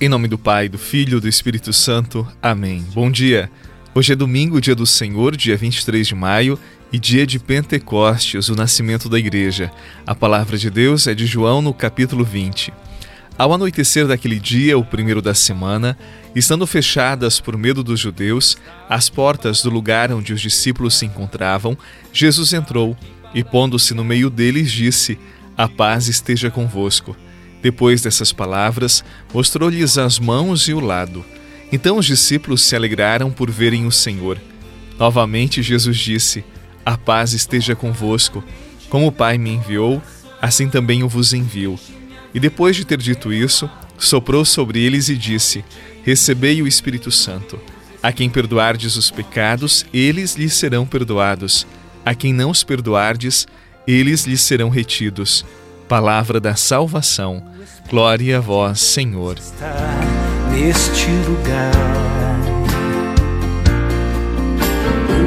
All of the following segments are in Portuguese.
Em nome do Pai, do Filho e do Espírito Santo. Amém. Bom dia. Hoje é domingo, dia do Senhor, dia 23 de maio, e dia de Pentecostes, o nascimento da igreja. A palavra de Deus é de João no capítulo 20. Ao anoitecer daquele dia, o primeiro da semana, estando fechadas por medo dos judeus as portas do lugar onde os discípulos se encontravam, Jesus entrou e, pondo-se no meio deles, disse: A paz esteja convosco. Depois dessas palavras, mostrou-lhes as mãos e o lado. Então os discípulos se alegraram por verem o Senhor. Novamente Jesus disse: A paz esteja convosco. Como o Pai me enviou, assim também eu vos envio. E depois de ter dito isso, soprou sobre eles e disse: Recebei o Espírito Santo. A quem perdoardes os pecados, eles lhes serão perdoados. A quem não os perdoardes, eles lhes serão retidos. Palavra da salvação. Glória a vós, Senhor neste lugar.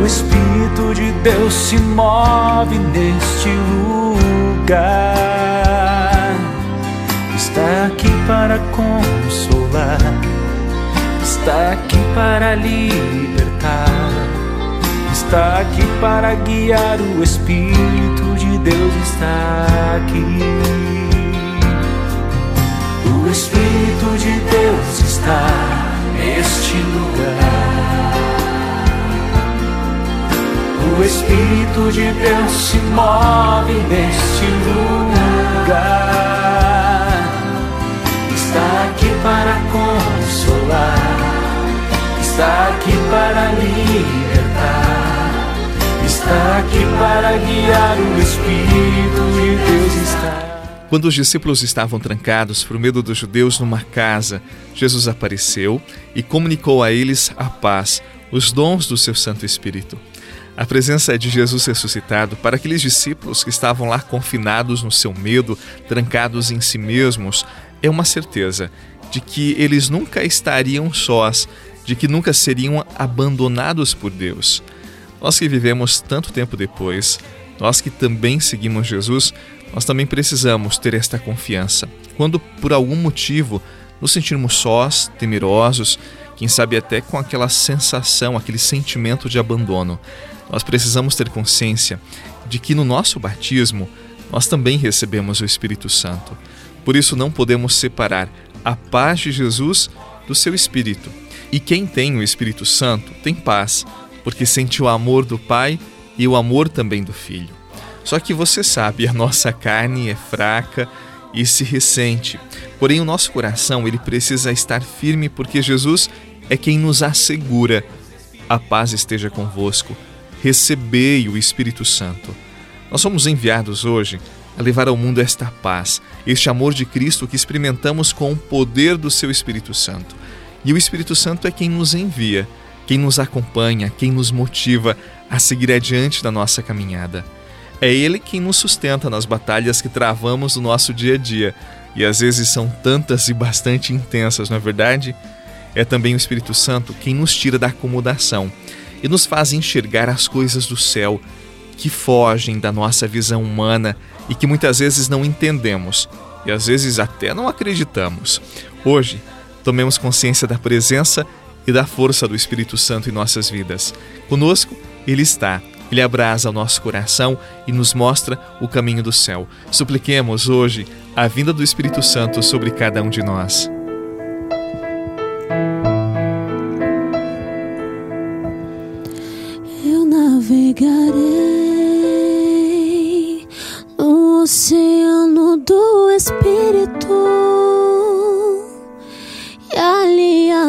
O Espírito de Deus se move neste lugar. Está aqui para consolar, está aqui para libertar, está aqui para guiar. O Espírito de Deus está aqui. O Espírito de Deus está neste lugar. O Espírito de Deus se move neste lugar. Está aqui para consolar, está aqui para libertar, está aqui para guiar. O Espírito de Deus está. Quando os discípulos estavam trancados por medo dos judeus numa casa, Jesus apareceu e comunicou a eles a paz, os dons do seu Santo Espírito. A presença de Jesus ressuscitado para aqueles discípulos que estavam lá confinados no seu medo, trancados em si mesmos, é uma certeza de que eles nunca estariam sós, de que nunca seriam abandonados por Deus. Nós que vivemos tanto tempo depois, nós que também seguimos Jesus, nós também precisamos ter esta confiança. Quando por algum motivo nos sentirmos sós, temerosos, quem sabe até com aquela sensação, aquele sentimento de abandono, nós precisamos ter consciência de que no nosso batismo nós também recebemos o Espírito Santo. Por isso não podemos separar a paz de Jesus do seu Espírito. E quem tem o Espírito Santo tem paz, porque sente o amor do Pai e o amor também do Filho. Só que você sabe, a nossa carne é fraca e se ressente. Porém, o nosso coração ele precisa estar firme porque Jesus é quem nos assegura: a paz esteja convosco. Recebei o Espírito Santo. Nós somos enviados hoje a levar ao mundo esta paz, este amor de Cristo que experimentamos com o poder do seu Espírito Santo. E o Espírito Santo é quem nos envia, quem nos acompanha, quem nos motiva a seguir adiante da nossa caminhada. É Ele quem nos sustenta nas batalhas que travamos no nosso dia a dia, e às vezes são tantas e bastante intensas, não é verdade? É também o Espírito Santo quem nos tira da acomodação e nos faz enxergar as coisas do céu que fogem da nossa visão humana e que muitas vezes não entendemos e às vezes até não acreditamos. Hoje, tomemos consciência da presença e da força do Espírito Santo em nossas vidas. Conosco, Ele está ele abraça o nosso coração e nos mostra o caminho do céu. Supliquemos hoje a vinda do Espírito Santo sobre cada um de nós.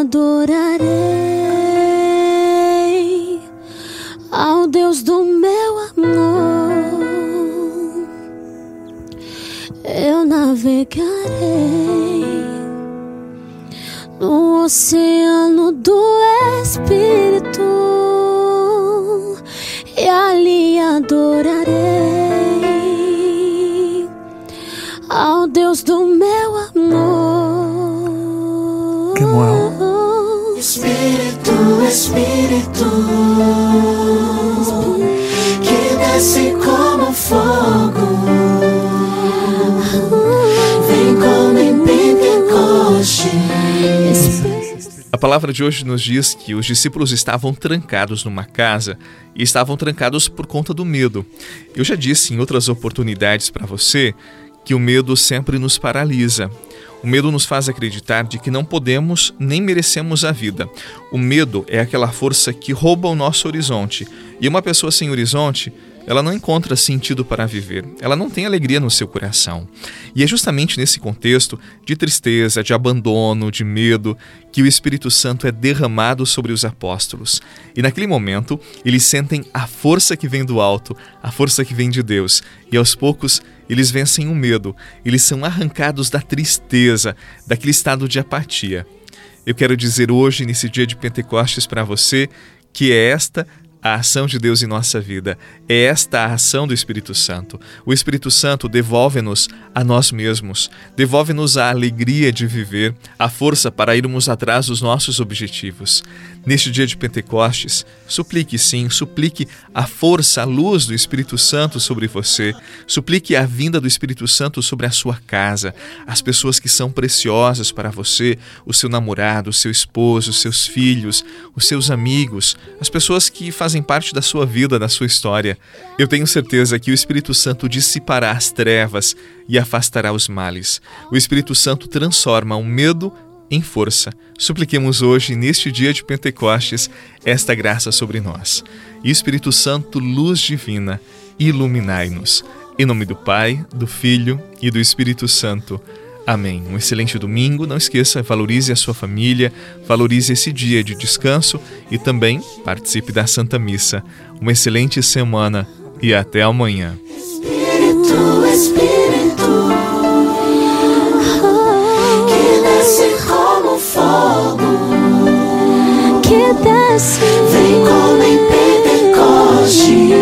Adorarei Deus do meu amor, eu navegarei no oceano do Espírito e ali adorarei ao Deus do meu Espírito, Espírito, que desce como fogo, vem como em Pentecoste. A palavra de hoje nos diz que os discípulos estavam trancados numa casa e estavam trancados por conta do medo. Eu já disse em outras oportunidades para você que o medo sempre nos paralisa. O medo nos faz acreditar de que não podemos nem merecemos a vida. O medo é aquela força que rouba o nosso horizonte. E uma pessoa sem horizonte, ela não encontra sentido para viver. Ela não tem alegria no seu coração. E é justamente nesse contexto de tristeza, de abandono, de medo, que o Espírito Santo é derramado sobre os apóstolos. E naquele momento, eles sentem a força que vem do alto, a força que vem de Deus. E aos poucos, eles vencem o medo, eles são arrancados da tristeza, daquele estado de apatia. Eu quero dizer hoje, nesse dia de Pentecostes, para você que é esta a ação de Deus em nossa vida. É esta a ação do Espírito Santo. O Espírito Santo devolve-nos a nós mesmos, devolve-nos a alegria de viver, a força para irmos atrás dos nossos objetivos. Neste dia de Pentecostes, suplique sim, suplique a força, a luz do Espírito Santo sobre você, suplique a vinda do Espírito Santo sobre a sua casa, as pessoas que são preciosas para você, o seu namorado, o seu esposo, os seus filhos, os seus amigos, as pessoas que fazem fazem parte da sua vida, da sua história. Eu tenho certeza que o Espírito Santo dissipará as trevas e afastará os males. O Espírito Santo transforma o medo em força. Supliquemos hoje, neste dia de Pentecostes, esta graça sobre nós. E Espírito Santo, luz divina, iluminai-nos. Em nome do Pai, do Filho e do Espírito Santo. Amém. Um excelente domingo. Não esqueça, valorize a sua família, valorize esse dia de descanso e também participe da Santa Missa. Uma excelente semana e até amanhã. Espírito, Espírito, que desce como fogo, que desce, vem como em Pentecoste,